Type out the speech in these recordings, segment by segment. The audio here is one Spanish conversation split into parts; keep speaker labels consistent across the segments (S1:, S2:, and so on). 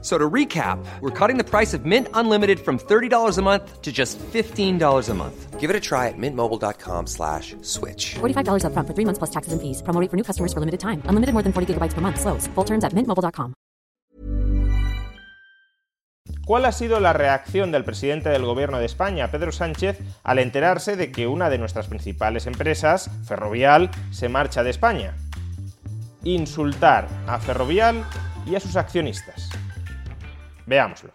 S1: So to recap, we're cutting the price of Mint Unlimited from $30 a month to just $15 a month.
S2: Give it a try at mintmobile.com slash switch.
S3: $45 upfront for three months plus taxes and fees. Promo rate for new customers for limited time. Unlimited more than 40 gigabytes per month. Slows. Full terms at mintmobile.com.
S4: ¿Cuál ha sido la reacción del presidente del gobierno de España, Pedro Sánchez, al enterarse de que una de nuestras principales empresas, Ferrovial, se marcha de España? Insultar a Ferrovial y a sus accionistas. Veámoslo.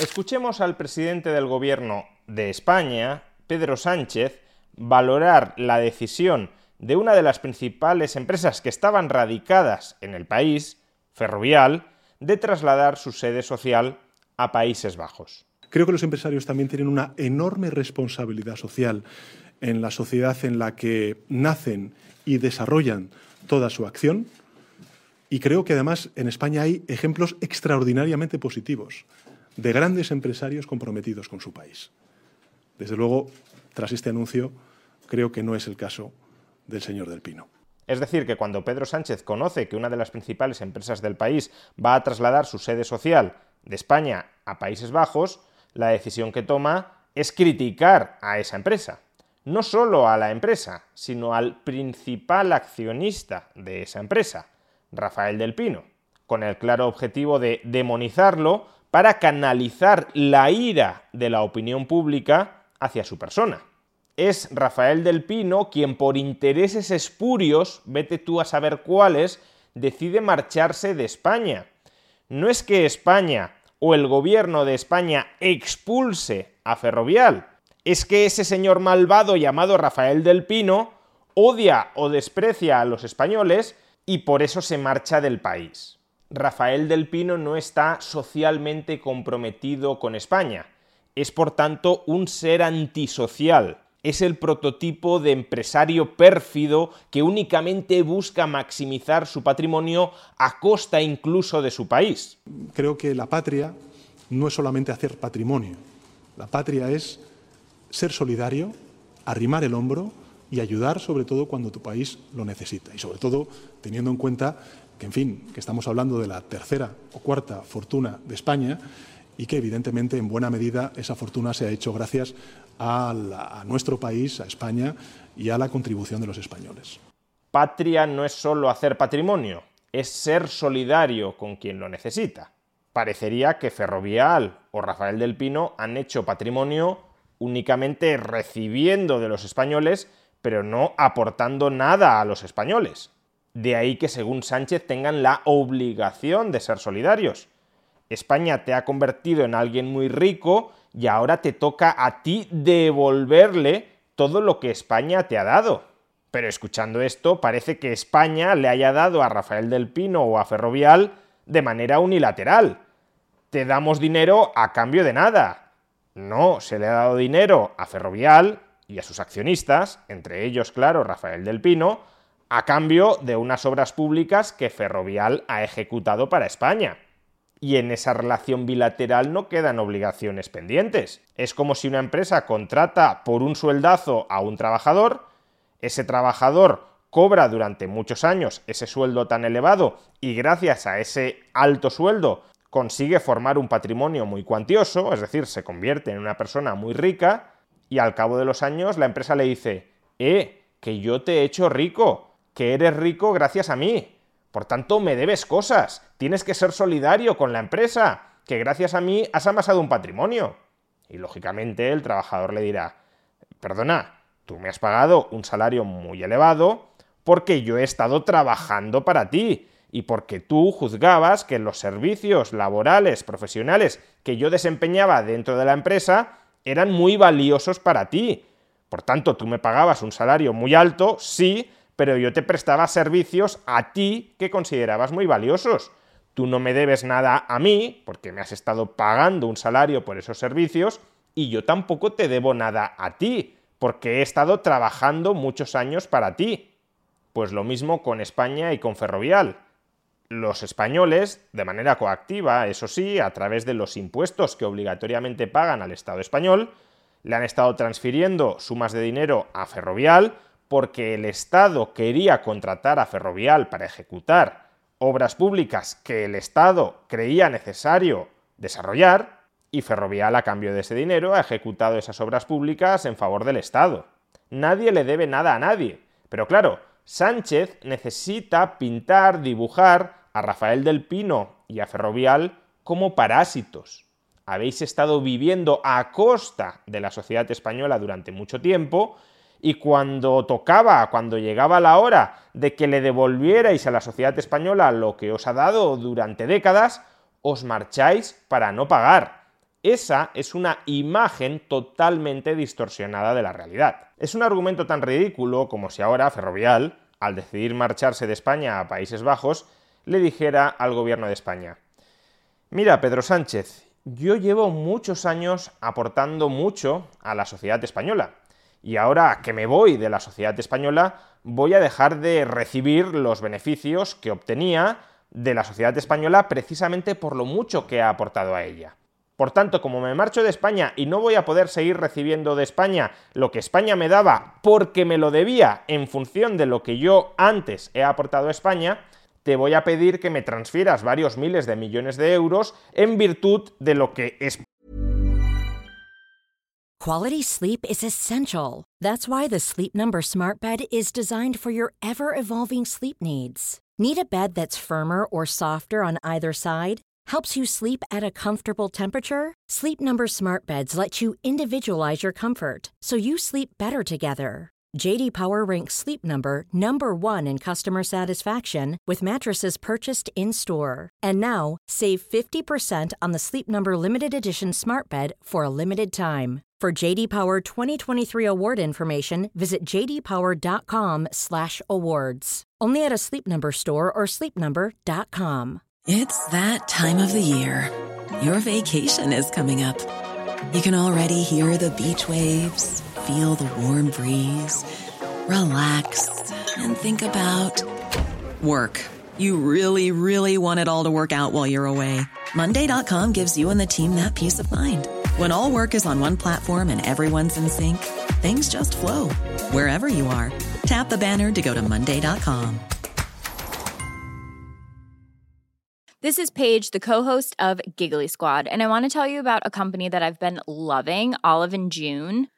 S4: Escuchemos al presidente del gobierno de España, Pedro Sánchez, valorar la decisión de una de las principales empresas que estaban radicadas en el país, Ferrovial, de trasladar su sede social a Países Bajos.
S5: Creo que los empresarios también tienen una enorme responsabilidad social en la sociedad en la que nacen y desarrollan toda su acción. Y creo que además en España hay ejemplos extraordinariamente positivos de grandes empresarios comprometidos con su país. Desde luego, tras este anuncio, creo que no es el caso del señor del Pino.
S4: Es decir, que cuando Pedro Sánchez conoce que una de las principales empresas del país va a trasladar su sede social de España a Países Bajos, la decisión que toma es criticar a esa empresa. No solo a la empresa, sino al principal accionista de esa empresa, Rafael del Pino, con el claro objetivo de demonizarlo para canalizar la ira de la opinión pública hacia su persona es Rafael del Pino quien por intereses espurios, vete tú a saber cuáles, decide marcharse de España. No es que España o el gobierno de España expulse a Ferrovial, es que ese señor malvado llamado Rafael del Pino odia o desprecia a los españoles y por eso se marcha del país. Rafael del Pino no está socialmente comprometido con España, es por tanto un ser antisocial, es el prototipo de empresario pérfido que únicamente busca maximizar su patrimonio a costa incluso de su país.
S5: Creo que la patria no es solamente hacer patrimonio, la patria es ser solidario, arrimar el hombro y ayudar sobre todo cuando tu país lo necesita y sobre todo teniendo en cuenta que, en fin, que estamos hablando de la tercera o cuarta fortuna de España y que evidentemente en buena medida esa fortuna se ha hecho gracias a, nuestro país, a España y a la contribución de los españoles.
S4: Patria no es solo hacer patrimonio, es ser solidario con quien lo necesita. Parecería que Ferrovial o Rafael del Pino han hecho patrimonio únicamente recibiendo de los españoles, pero no aportando nada a los españoles. De ahí que, según Sánchez, tengan la obligación de ser solidarios. España te ha convertido en alguien muy rico y ahora te toca a ti devolverle todo lo que España te ha dado. Pero escuchando esto, parece que España le haya dado a Rafael del Pino o a Ferrovial de manera unilateral. Te damos dinero a cambio de nada. No, se le ha dado dinero a Ferrovial y a sus accionistas, entre ellos, claro, Rafael del Pino, a cambio de unas obras públicas que Ferrovial ha ejecutado para España y en esa relación bilateral no quedan obligaciones pendientes. Es como si una empresa contrata por un sueldazo a un trabajador, ese trabajador cobra durante muchos años ese sueldo tan elevado y gracias a ese alto sueldo consigue formar un patrimonio muy cuantioso, es decir, se convierte en una persona muy rica y al cabo de los años la empresa le dice, eh, que yo te he hecho rico, que eres rico gracias a mí, por tanto, me debes cosas. Tienes que ser solidario con la empresa, que gracias a mí has amasado un patrimonio. Y lógicamente el trabajador le dirá, perdona, tú me has pagado un salario muy elevado porque yo he estado trabajando para ti y porque tú juzgabas que los servicios laborales, profesionales que yo desempeñaba dentro de la empresa eran muy valiosos para ti. Por tanto, tú me pagabas un salario muy alto, sí, pero yo te prestaba servicios a ti que considerabas muy valiosos. Tú no me debes nada a mí, porque me has estado pagando un salario por esos servicios, y yo tampoco te debo nada a ti, porque he estado trabajando muchos años para ti. Pues lo mismo con España y con Ferrovial. Los españoles, de manera coactiva, eso sí, a través de los impuestos que obligatoriamente pagan al Estado español, le han estado transfiriendo sumas de dinero a Ferrovial porque el Estado quería contratar a Ferrovial para ejecutar obras públicas que el Estado creía necesario desarrollar y Ferrovial a cambio de ese dinero ha ejecutado esas obras públicas en favor del Estado. Nadie le debe nada a nadie. Pero claro, Sánchez necesita pintar, dibujar a Rafael del Pino y a Ferrovial como parásitos. Habéis estado viviendo a costa de la sociedad española durante mucho tiempo y cuando tocaba, cuando llegaba la hora de que le devolvierais a la sociedad española lo que os ha dado durante décadas, os marcháis para no pagar. Esa es una imagen totalmente distorsionada de la realidad. Es un argumento tan ridículo como si ahora Ferrovial, al decidir marcharse de España a Países Bajos, le dijera al gobierno de España, mira Pedro Sánchez, yo llevo muchos años aportando mucho a la sociedad española y ahora que me voy de la sociedad española voy a dejar de recibir los beneficios que obtenía de la sociedad española precisamente por lo mucho que ha aportado a ella. Por tanto, como me marcho de España y no voy a poder seguir recibiendo de España lo que España me daba porque me lo debía en función de lo que yo antes he aportado a España, te voy a pedir que me transfieras varios miles de millones de euros en virtud de lo que es
S6: Quality sleep is essential. That's why the Sleep Number Smart Bed is designed for your ever evolving sleep needs. Need a bed that's firmer or softer on either side? Helps you sleep at a comfortable temperature? Sleep Number Smart Beds let you individualize your comfort so you sleep better together. JD Power ranks Sleep Number number 1 in customer satisfaction with mattresses purchased in-store. And now, save 50% on the Sleep Number limited edition Smart Bed for a limited time. For JD Power 2023 award information, visit jdpower.com/awards. Only at a Sleep Number store or sleepnumber.com.
S7: It's that time of the year. Your vacation is coming up. You can already hear the beach waves, feel the warm breeze, relax, and think about work. You really, really want it all to work out while you're away. Monday.com gives you and the team that peace of mind. When all work is on one platform and everyone's in sync, things just flow wherever you are. Tap the banner to go to Monday.com.
S8: This is Paige, the co-host of Giggly Squad, and I want to tell you about a company that I've been loving, Olive and June.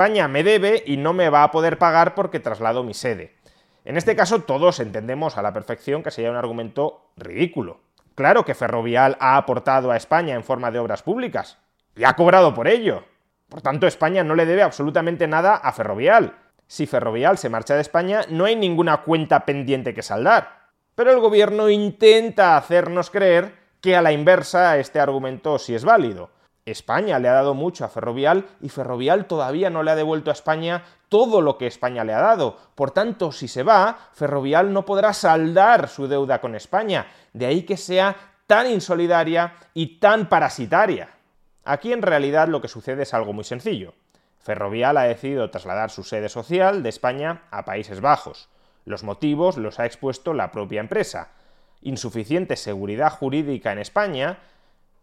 S4: España me debe y no me va a poder pagar porque traslado mi sede. En este caso todos entendemos a la perfección que sería un argumento ridículo. Claro que Ferrovial ha aportado a España en forma de obras públicas y ha cobrado por ello. Por tanto, España no le debe absolutamente nada a Ferrovial. Si Ferrovial se marcha de España, no hay ninguna cuenta pendiente que saldar. Pero el gobierno intenta hacernos creer que a la inversa este argumento sí es válido. España le ha dado mucho a Ferrovial y Ferrovial todavía no le ha devuelto a España todo lo que España le ha dado. Por tanto, si se va, Ferrovial no podrá saldar su deuda con España. De ahí que sea tan insolidaria y tan parasitaria. Aquí en realidad lo que sucede es algo muy sencillo. Ferrovial ha decidido trasladar su sede social de España a Países Bajos. Los motivos los ha expuesto la propia empresa. Insuficiente seguridad jurídica en España,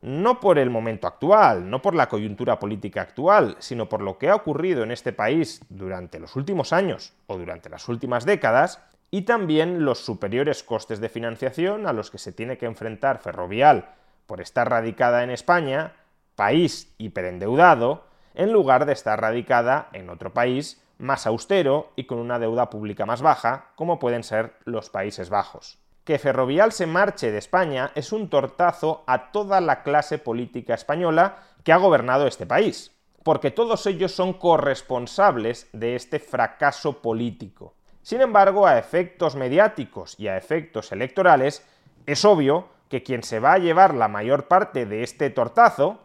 S4: no por el momento actual, no por la coyuntura política actual, sino por lo que ha ocurrido en este país durante los últimos años o durante las últimas décadas, y también los superiores costes de financiación a los que se tiene que enfrentar Ferrovial por estar radicada en España, país hiperendeudado, en lugar de estar radicada en otro país más austero y con una deuda pública más baja, como pueden ser los Países Bajos. Que Ferrovial se marche de España es un tortazo a toda la clase política española que ha gobernado este país, porque todos ellos son corresponsables de este fracaso político. Sin embargo, a efectos mediáticos y a efectos electorales, es obvio que quien se va a llevar la mayor parte de este tortazo,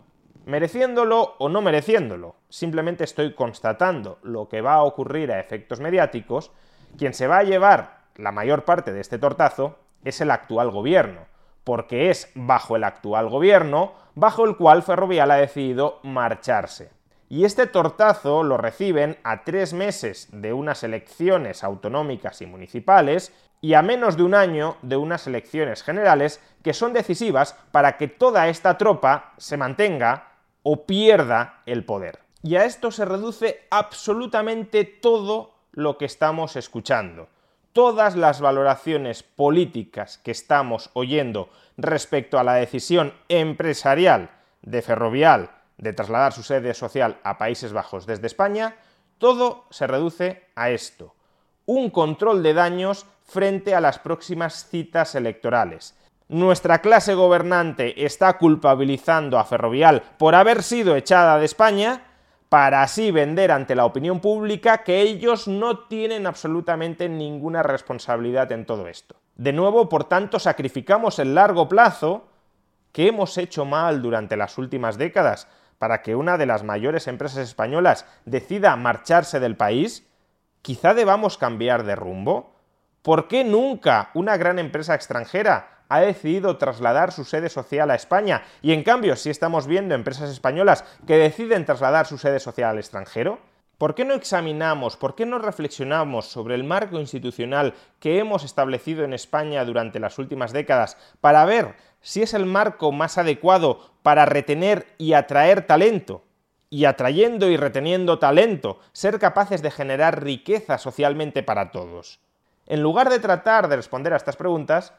S4: mereciéndolo o no mereciéndolo, simplemente estoy constatando lo que va a ocurrir a efectos mediáticos, quien se va a llevar la mayor parte de este tortazo es el actual gobierno, porque es bajo el actual gobierno bajo el cual Ferrovial ha decidido marcharse. Y este tortazo lo reciben a tres meses de unas elecciones autonómicas y municipales y a menos de un año de unas elecciones generales que son decisivas para que toda esta tropa se mantenga o pierda el poder. Y a esto se reduce absolutamente todo lo que estamos escuchando. Todas las valoraciones políticas que estamos oyendo respecto a la decisión empresarial de Ferrovial de trasladar su sede social a Países Bajos desde España, todo se reduce a esto. Un control de daños frente a las próximas citas electorales. Nuestra clase gobernante está culpabilizando a Ferrovial por haber sido echada de España para así vender ante la opinión pública que ellos no tienen absolutamente ninguna responsabilidad en todo esto. De nuevo, por tanto, sacrificamos el largo plazo que hemos hecho mal durante las últimas décadas para que una de las mayores empresas españolas decida marcharse del país, quizá debamos cambiar de rumbo. ¿Por qué nunca una gran empresa extranjera ha decidido trasladar su sede social a España y en cambio si estamos viendo empresas españolas que deciden trasladar su sede social al extranjero? ¿Por qué no examinamos, por qué no reflexionamos sobre el marco institucional que hemos establecido en España durante las últimas décadas para ver si es el marco más adecuado para retener y atraer talento? Y atrayendo y reteniendo talento, ser capaces de generar riqueza socialmente para todos. En lugar de tratar de responder a estas preguntas,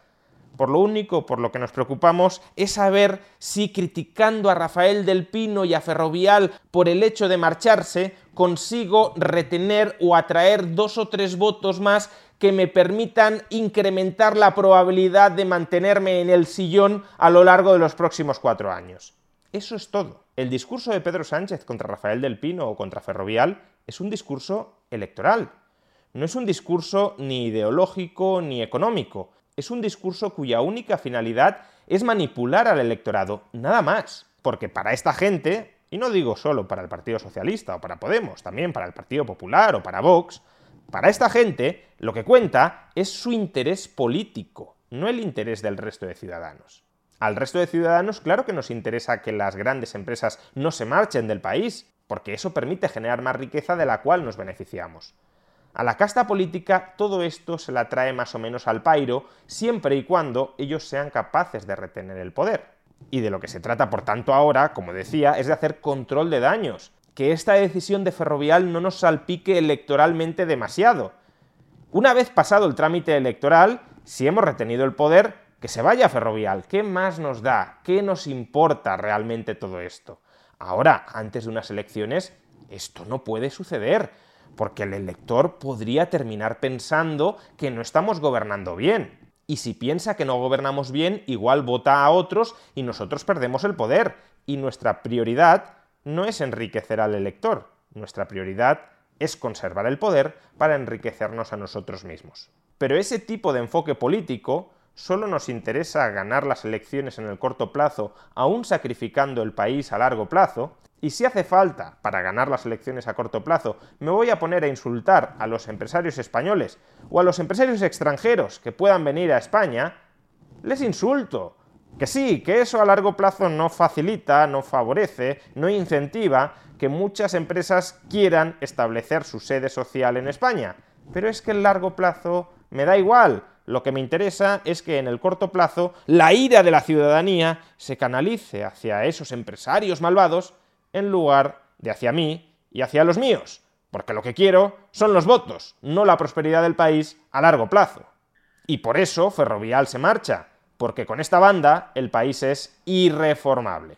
S4: por lo único por lo que nos preocupamos es saber si criticando a Rafael del Pino y a Ferrovial por el hecho de marcharse consigo retener o atraer dos o tres votos más que me permitan incrementar la probabilidad de mantenerme en el sillón a lo largo de los próximos cuatro años. Eso es todo. El discurso de Pedro Sánchez contra Rafael del Pino o contra Ferrovial es un discurso electoral. No es un discurso ni ideológico ni económico es un discurso cuya única finalidad es manipular al electorado, nada más. Porque para esta gente, y no digo solo para el Partido Socialista o para Podemos, también para el Partido Popular o para Vox, para esta gente lo que cuenta es su interés político, no el interés del resto de ciudadanos. Al resto de ciudadanos, claro que nos interesa que las grandes empresas no se marchen del país, porque eso permite generar más riqueza de la cual nos beneficiamos. A la casta política todo esto se la trae más o menos al pairo, siempre y cuando ellos sean capaces de retener el poder. Y de lo que se trata, por tanto, ahora, como decía, es de hacer control de daños, que esta decisión de Ferrovial no nos salpique electoralmente demasiado. Una vez pasado el trámite electoral, si hemos retenido el poder, que se vaya Ferrovial. ¿Qué más nos da? ¿Qué nos importa realmente todo esto? Ahora, antes de unas elecciones, esto no puede suceder porque el elector podría terminar pensando que no estamos gobernando bien. Y si piensa que no gobernamos bien, igual vota a otros y nosotros perdemos el poder. Y nuestra prioridad no es enriquecer al elector, nuestra prioridad es conservar el poder para enriquecernos a nosotros mismos. Pero ese tipo de enfoque político solo nos interesa ganar las elecciones en el corto plazo, aún sacrificando el país a largo plazo, y si hace falta, para ganar las elecciones a corto plazo, me voy a poner a insultar a los empresarios españoles o a los empresarios extranjeros que puedan venir a España, les insulto. Que sí, que eso a largo plazo no facilita, no favorece, no incentiva que muchas empresas quieran establecer su sede social en España. Pero es que el largo plazo me da igual. Lo que me interesa es que en el corto plazo la ira de la ciudadanía se canalice hacia esos empresarios malvados en lugar de hacia mí y hacia los míos, porque lo que quiero son los votos, no la prosperidad del país a largo plazo. Y por eso Ferrovial se marcha, porque con esta banda el país es irreformable.